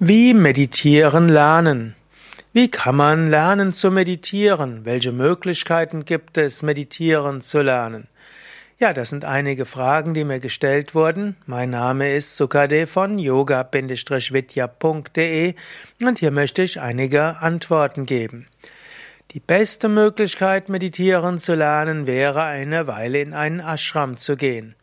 Wie meditieren lernen? Wie kann man lernen zu meditieren? Welche Möglichkeiten gibt es, meditieren zu lernen? Ja, das sind einige Fragen, die mir gestellt wurden. Mein Name ist Sukade von yoga-vidya.de und hier möchte ich einige Antworten geben. Die beste Möglichkeit, meditieren zu lernen, wäre eine Weile in einen Ashram zu gehen.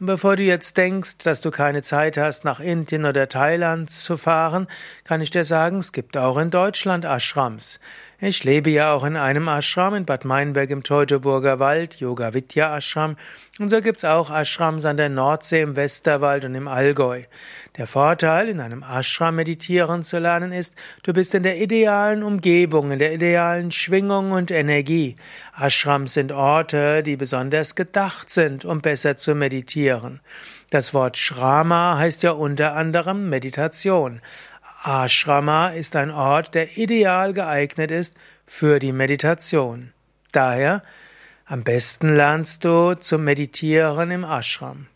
Und bevor du jetzt denkst, dass du keine Zeit hast, nach Indien oder Thailand zu fahren, kann ich dir sagen, es gibt auch in Deutschland Ashrams. Ich lebe ja auch in einem Ashram in Bad Meinberg im Teutoburger Wald, Yoga Vidya Ashram. Und so gibt's auch Ashrams an der Nordsee, im Westerwald und im Allgäu. Der Vorteil, in einem Ashram meditieren zu lernen, ist, du bist in der idealen Umgebung, in der idealen Schwingung und Energie. Ashrams sind Orte, die besonders gedacht sind, um besser zu meditieren. Das Wort Shrama heißt ja unter anderem Meditation. Ashrama ist ein Ort, der ideal geeignet ist für die Meditation. Daher, am besten lernst du zum Meditieren im Ashram.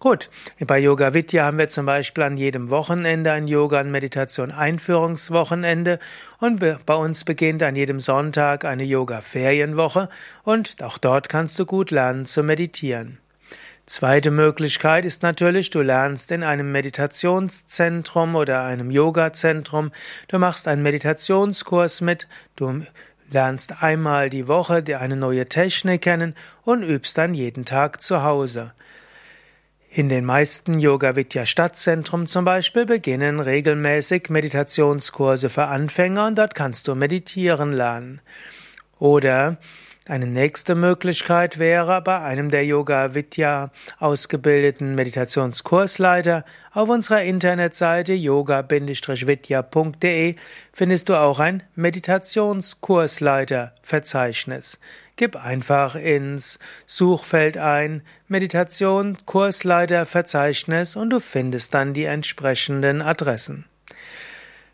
Gut, bei Yoga Vidya haben wir zum Beispiel an jedem Wochenende ein Yoga- und Meditation-Einführungswochenende und bei uns beginnt an jedem Sonntag eine Yoga-Ferienwoche und auch dort kannst du gut lernen zu meditieren. Zweite Möglichkeit ist natürlich, du lernst in einem Meditationszentrum oder einem Yoga-Zentrum. Du machst einen Meditationskurs mit, du lernst einmal die Woche eine neue Technik kennen und übst dann jeden Tag zu Hause. In den meisten Yoga Vidya Stadtzentren zum Beispiel beginnen regelmäßig Meditationskurse für Anfänger und dort kannst du meditieren lernen. Oder eine nächste Möglichkeit wäre, bei einem der Yoga Vidya ausgebildeten Meditationskursleiter auf unserer Internetseite yoga-vidya.de findest du auch ein Meditationskursleiter-Verzeichnis. Gib einfach ins Suchfeld ein Meditation Kursleiter Verzeichnis und du findest dann die entsprechenden Adressen.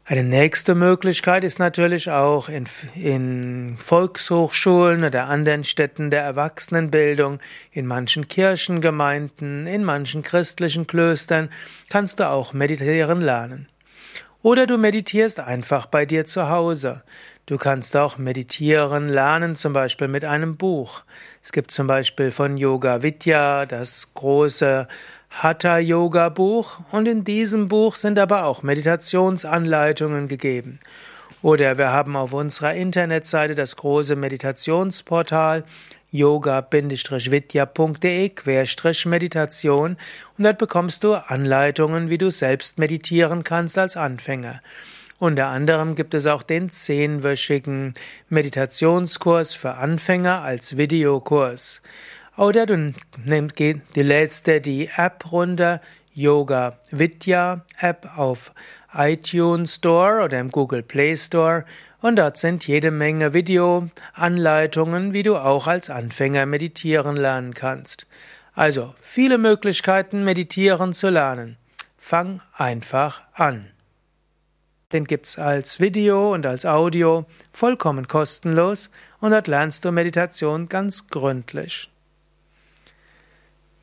Eine nächste Möglichkeit ist natürlich auch in, in, Volkshochschulen oder anderen Städten der Erwachsenenbildung, in manchen Kirchengemeinden, in manchen christlichen Klöstern kannst du auch meditieren lernen. Oder du meditierst einfach bei dir zu Hause. Du kannst auch meditieren lernen, zum Beispiel mit einem Buch. Es gibt zum Beispiel von Yoga Vidya das große Hatha Yoga Buch und in diesem Buch sind aber auch Meditationsanleitungen gegeben. Oder wir haben auf unserer Internetseite das große Meditationsportal yoga-vidya.de-meditation und dort bekommst du Anleitungen, wie du selbst meditieren kannst als Anfänger. Unter anderem gibt es auch den zehnwöchigen Meditationskurs für Anfänger als Videokurs. Oder du nimmst, lädst dir die App runter, Yoga Vidya App auf iTunes Store oder im Google Play Store und dort sind jede Menge Videoanleitungen, wie du auch als Anfänger meditieren lernen kannst. Also viele Möglichkeiten, meditieren zu lernen. Fang einfach an. Den gibt's als Video und als Audio vollkommen kostenlos und dort lernst du Meditation ganz gründlich.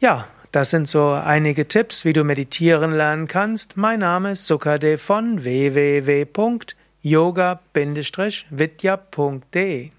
Ja, das sind so einige Tipps, wie du meditieren lernen kannst. Mein Name ist Sukade von www.yoga-vidya.de